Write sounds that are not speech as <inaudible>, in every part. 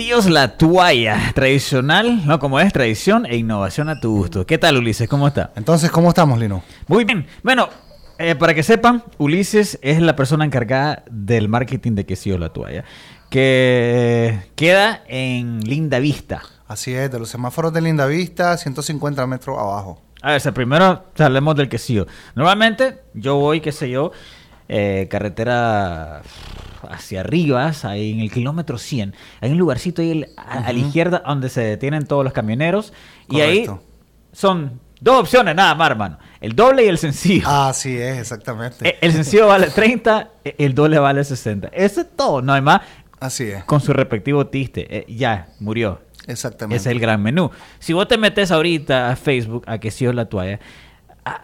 Quesillos La Tuaya, tradicional, no como es, tradición e innovación a tu gusto. ¿Qué tal, Ulises? ¿Cómo está? Entonces, ¿cómo estamos, Lino? Muy bien. Bueno, eh, para que sepan, Ulises es la persona encargada del marketing de Quesillos La Tuaya, que queda en Linda Vista. Así es, de los semáforos de Linda Vista, 150 metros abajo. A ver, primero hablemos del quesillo. Normalmente yo voy, qué sé yo, eh, carretera hacia arriba, ahí en el kilómetro 100. Hay un lugarcito ahí a, la izquierda donde se detienen todos los camioneros. Y ahí son dos opciones nada más, hermano. El doble y el sencillo. Así es, exactamente. Eh, el, sencillo vale 30, eh, el doble vale 60. Eso es todo, no hay más. Así es. Con su respectivo tiste. ya, murió. Exactamente. Ese es el gran menú. Si vos te metes ahorita a Facebook, a Quesillo La Toalla,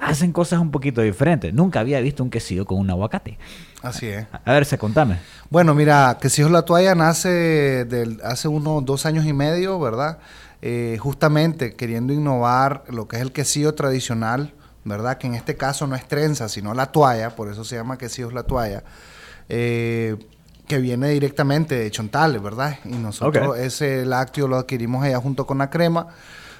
hacen cosas un poquito diferentes. Nunca había visto un quesillo con un aguacate. Así es. A, ver, se contame. Bueno, mira, Quesillos La Toalla nace del, hace unos dos años y medio, ¿verdad? Eh, justamente queriendo innovar lo que es el quesillo tradicional, ¿verdad? Que en este caso no es trenza, sino la toalla, por eso se llama Quesillos La Toalla. Eh, que viene directamente de Chontales, ¿verdad? Y nosotros ese lácteo lo adquirimos allá junto con la crema,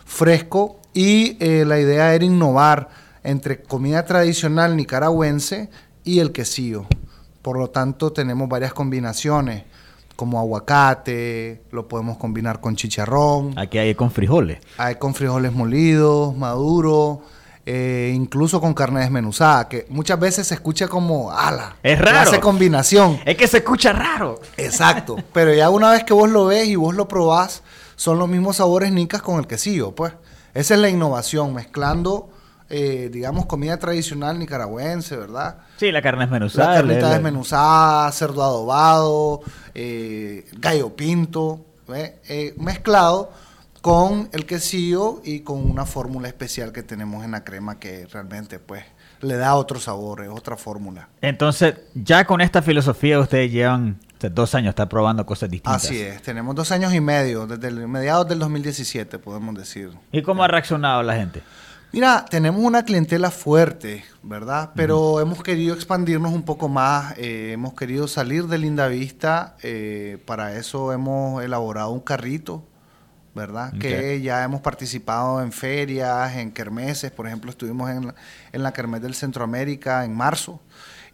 fresco, y eh, la idea era innovar entre comida tradicional nicaragüense y el quesillo. Por lo tanto, tenemos varias combinaciones, como aguacate, lo podemos combinar con chicharrón. Aquí hay con frijoles. Hay con frijoles molidos, maduros, eh, incluso con carne desmenuzada, que muchas veces se escucha como ala. Es raro. Hace combinación. Es que se escucha raro. Exacto. <laughs> pero ya una vez que vos lo ves y vos lo probás, son los mismos sabores nicas con el quesillo, pues. Esa es la innovación, mezclando, eh, digamos, comida tradicional nicaragüense, ¿verdad? Sí, la carne desmenuzada. La carnita desmenuzada, cerdo adobado, eh, gallo pinto, mezclado con el quesillo y con una fórmula especial que tenemos en la crema que realmente pues le da otro sabor, es otra fórmula. Entonces, ya con esta filosofía ustedes llevan dos años, está probando cosas distintas. Así es, tenemos dos años y medio, desde el mediados del 2017 podemos decir. ¿Y cómo ha reaccionado la gente? Mira, tenemos una clientela fuerte, ¿verdad? Pero hemos querido expandirnos un poco más, eh, hemos querido salir de Linda Vista, eh, para eso hemos elaborado un carrito ¿verdad? Que ya hemos participado en ferias, en kermeses, por ejemplo, estuvimos en, en la kermés del Centroamérica en marzo.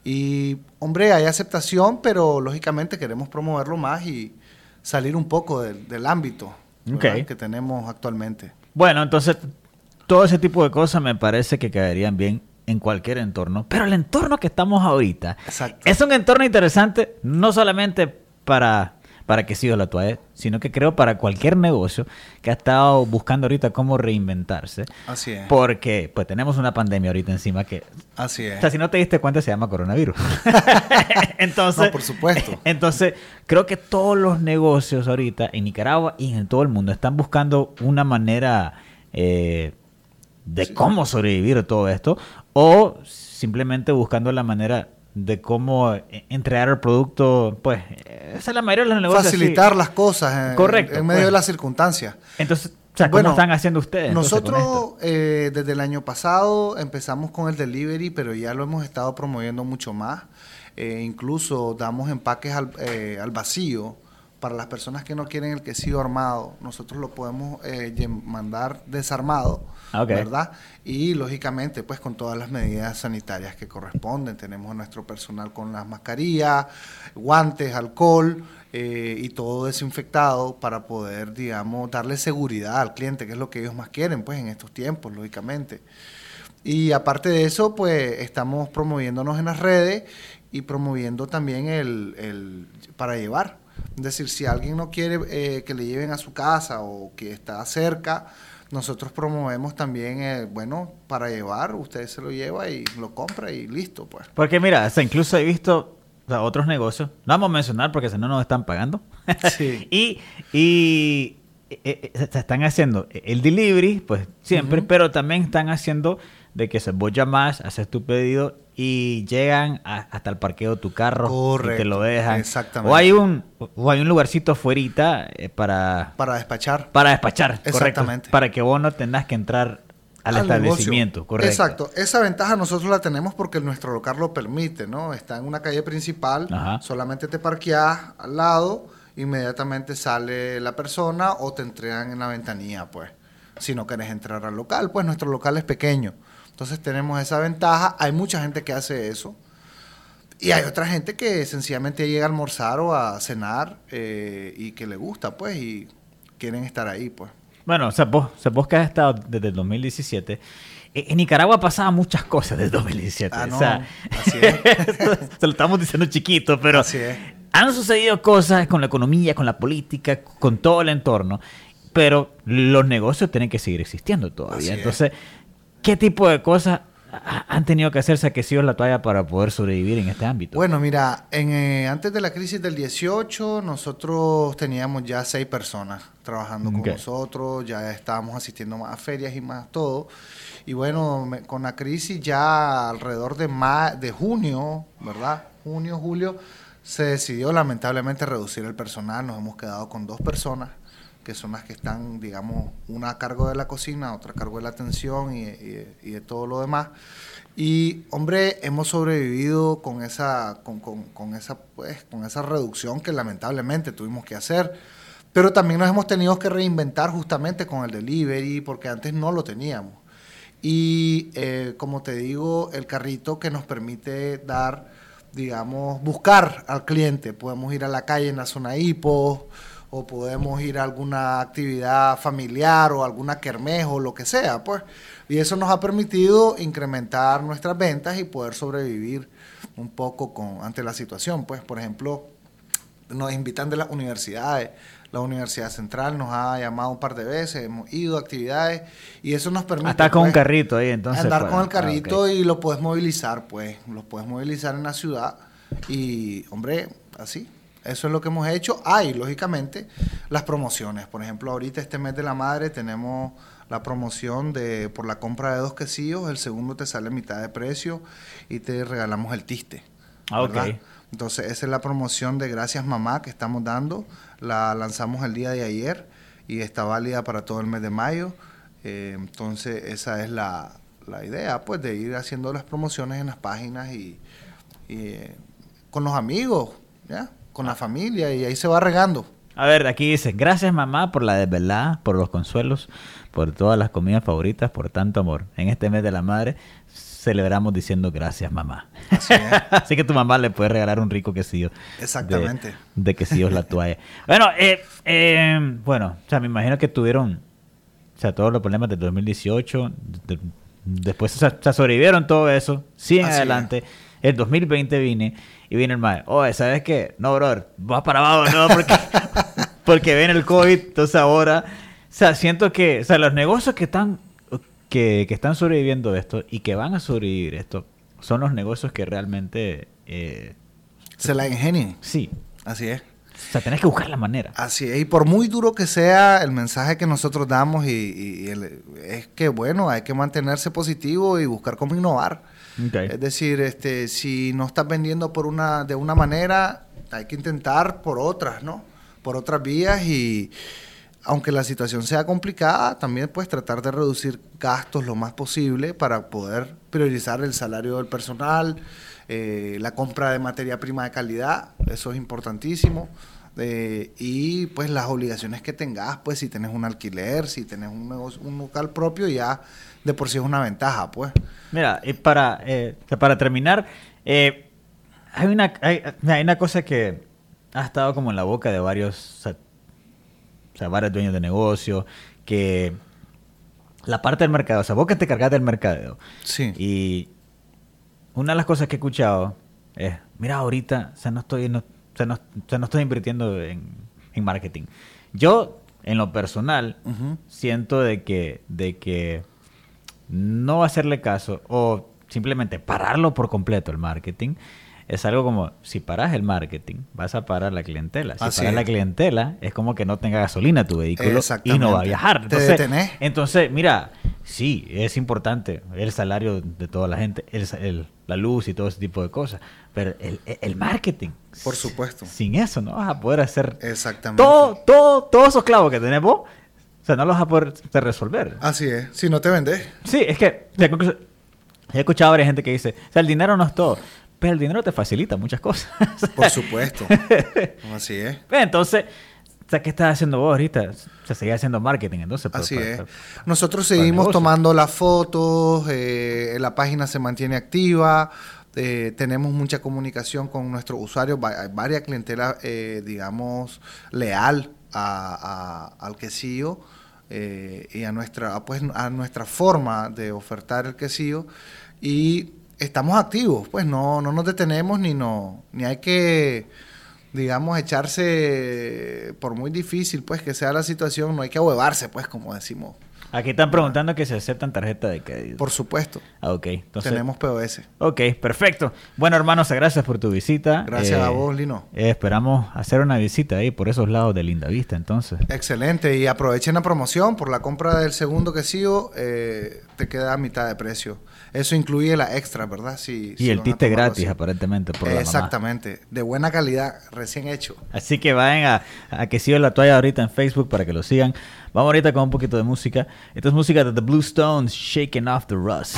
Y, hombre, hay aceptación, pero lógicamente queremos promoverlo más y salir un poco del, ámbito que tenemos actualmente. Bueno, entonces, todo ese tipo de cosas me parece que quedarían bien en cualquier entorno, pero el entorno que estamos ahorita es un entorno interesante no solamente para para que siga la toalla, sino que creo para cualquier negocio que ha estado buscando ahorita cómo reinventarse. Así es. Porque pues tenemos una pandemia ahorita encima que... Así es. O sea, si no te diste cuenta se llama coronavirus. <laughs> entonces... por supuesto. <laughs> Entonces, creo que todos los negocios ahorita en Nicaragua y en todo el mundo están buscando una manera... Eh, de cómo sobrevivir todo esto o simplemente buscando la manera de cómo eh, entregar el producto, pues, esa es la mayoría de los negocios. Facilitar las cosas en, Correcto, en medio pues. de las circunstancias. Entonces, o sea, ¿cómo están haciendo ustedes? Nosotros eh, desde el año pasado empezamos con el delivery, pero ya lo hemos estado promoviendo mucho más. Eh, incluso damos empaques al, al vacío para las personas que no quieren el quesillo armado, nosotros lo podemos eh, mandar desarmado, ah, ¿verdad? Y lógicamente, pues con todas las medidas sanitarias que corresponden. Tenemos nuestro personal con las mascarillas, guantes, alcohol eh, y todo desinfectado para poder, digamos, darle seguridad al cliente, que es lo que ellos más quieren, pues en estos tiempos, lógicamente. Y aparte de eso, pues estamos promoviéndonos en las redes y promoviendo también el, el para llevar es decir, si alguien no quiere eh, que le lleven a su casa o que está cerca, nosotros promovemos también, eh, bueno, para llevar, usted se lo lleva y lo compra y listo, pues. Porque mira, incluso he visto otros negocios, no vamos a mencionar porque si no nos están pagando. <laughs> Sí. y, y eh, se están haciendo el delivery, pues siempre, pero también están haciendo de que se vos más, haces tu pedido y llegan hasta el parqueo de tu carro y te lo dejan. Exactamente. O hay un, o hay un lugarcito afuera eh, para... Para despachar. Para despachar, Exactamente. Para que vos no tengas que entrar al, establecimiento, correcto. Exacto. Esa ventaja nosotros la tenemos porque nuestro local lo permite, ¿no? Está en una calle principal, solamente te parqueas al lado inmediatamente sale la persona o te entregan en la ventanilla, pues. Si no quieres entrar al local, pues nuestro local es pequeño. Entonces tenemos esa ventaja. Hay mucha gente que hace eso. Y hay otra gente que sencillamente llega a almorzar o a cenar eh, y que le gusta, pues, y quieren estar ahí, pues. Bueno, o sea, vos, que has estado desde el 2017. E, en Nicaragua pasaban muchas cosas desde el 2017. Ah, no, o sea, así <laughs> es. se lo estamos diciendo chiquito, pero así es. han sucedido cosas con la economía, con la política, con todo el entorno, pero los negocios tienen que seguir existiendo todavía. Entonces, ¿qué tipo de cosas han tenido que hacerse aquecidos la toalla para poder sobrevivir en este ámbito? Bueno, mira, en, eh, antes de la crisis del 18, nosotros teníamos ya seis personas trabajando con nosotros, ya estábamos asistiendo más a ferias y más todo. Y bueno, con la crisis ya alrededor de, de junio, ¿verdad? Junio, julio, se decidió lamentablemente reducir el personal, nos hemos quedado con dos personas que son las que están, digamos, una a cargo de la cocina, otra a cargo de la atención y, de todo lo demás. Y, hombre, hemos sobrevivido con esa, con, con, esa, pues, con esa reducción que lamentablemente tuvimos que hacer. Pero también nos hemos tenido que reinventar justamente con el delivery, porque antes no lo teníamos. Y, eh, como te digo, el carrito que nos permite dar, digamos, buscar al cliente. Podemos ir a la calle en la zona hipo, o podemos ir a alguna actividad familiar o alguna kermejo o lo que sea, pues. Y eso nos ha permitido incrementar nuestras ventas y poder sobrevivir un poco con, ante la situación, pues. Por ejemplo, nos invitan de las universidades. La Universidad Central nos ha llamado un par de veces, hemos ido a actividades y eso nos permite... Estar con un pues, carrito ahí, entonces. Andar con el ah, carrito y lo puedes movilizar, pues. Lo puedes movilizar en la ciudad y, hombre, así. Eso es lo que hemos hecho. Hay, lógicamente, las promociones. Por ejemplo, ahorita este mes de la madre tenemos la promoción de por la compra de dos quesillos, el segundo te sale a mitad de precio y te regalamos el tiste. Ah, ok. Entonces, esa es la promoción de Gracias Mamá que estamos dando. La lanzamos el día de ayer y está válida para todo el mes de mayo. Eh, entonces, esa es la, idea, pues, de ir haciendo las promociones en las páginas y, eh, con los amigos, ¿ya? Con la familia y ahí se va regando. A ver, aquí dice, gracias mamá por la desvelada, por los consuelos, por todas las comidas favoritas, por tanto amor. En este mes de la madre celebramos diciendo gracias mamá. Así, <laughs> que tu mamá le puede regalar un rico quesillo. Exactamente. De, quesillos la toalla. bueno, eh, eh, bueno, o sea, me imagino que tuvieron, o sea, todos los problemas del 2018, después, o sea, sobrevivieron todo eso, siguen adelante. El 2020 vine y viene el mae, oye, ¿sabes qué? No, brother, vas para abajo, no, porque, <laughs> porque viene el COVID, entonces ahora, o sea, siento que, o sea, los negocios que están, que, que están sobreviviendo esto y que van a sobrevivir esto, son los negocios que realmente... Eh, se la ingenian. Sí. Así es. O sea, tenés que buscar la manera. Así es. Y por muy duro que sea el mensaje que nosotros damos, y, es que, bueno, hay que mantenerse positivo y buscar cómo innovar. Es decir, este, si no estás vendiendo por una, de una manera, hay que intentar por otras, ¿no? Por otras vías y aunque la situación sea complicada, también puedes tratar de reducir gastos lo más posible para poder priorizar el salario del personal, eh, la compra de materia prima de calidad, eso es importantísimo. Eh, y pues las obligaciones que tengas, pues si tienes un alquiler, si tienes un, un local propio, ya de por sí es una ventaja, pues. Mira, y para, eh, para terminar, eh, hay, una, hay, una cosa que ha estado como en la boca de varios, o sea, varios dueños de negocio, que la parte del mercado, o sea, vos que te cargas del mercadeo. Sí. Y una de las cosas que he escuchado es, mira, ahorita, o sea, no estoy, no, no, estoy invirtiendo en, en, marketing. Yo, en lo personal, siento de que, de que no hacerle caso o simplemente pararlo por completo el marketing, es algo como, si paras el marketing, vas a parar la clientela. Si paras la clientela, es como que no tenga gasolina tu vehículo y no va a viajar. Entonces, entonces, mira, sí, es importante el salario de toda la gente, el, la luz y todo ese tipo de cosas, pero el, marketing. Por supuesto. Sin eso no vas a poder hacer Exactamente. todo, todo, todos esos clavos que tenés vos o sea, no los vas a poder resolver. Así es, si no te vendes. Sí, es que he escuchado a varias gente que dice, o sea, el dinero no es todo. Pues el dinero te facilita muchas cosas. <laughs> Por supuesto. <laughs> Así es. Entonces, ¿qué estás haciendo vos ahorita? Se sigue haciendo marketing, entonces. Pues, Así es. Nosotros seguimos tomando las fotos, eh, la página se mantiene activa. Eh, tenemos mucha comunicación con nuestros usuarios, varias clientela, eh, digamos, leal al quesillo eh, y a nuestra, pues, a nuestra forma de ofertar el quesillo. Y estamos activos, pues no, no nos detenemos ni, no, ni hay que, digamos, echarse, por muy difícil pues que sea la situación, no hay que ahuevarse, pues como decimos Aquí están preguntando que se aceptan tarjeta de crédito. Por supuesto. Ah, ok. Tenemos POS. Ok, perfecto. Bueno, hermanos, gracias por tu visita. Gracias a eh, vos, Lino. Eh, esperamos hacer una visita ahí por esos lados de Linda Vista, entonces. Excelente. Y aprovechen la promoción. Por la compra del segundo quesillo, eh, te queda a mitad de precio. Eso incluye la extra, ¿verdad? Si, y el tiste gratis, aparentemente, por Exactamente. De buena calidad, recién hecho. Así que vayan a, a Quesillo La Toalla ahorita en Facebook para que lo sigan. Vamos ahorita con un poquito de música. Esta es música de The Blue Stones, Shaking Off the Rust.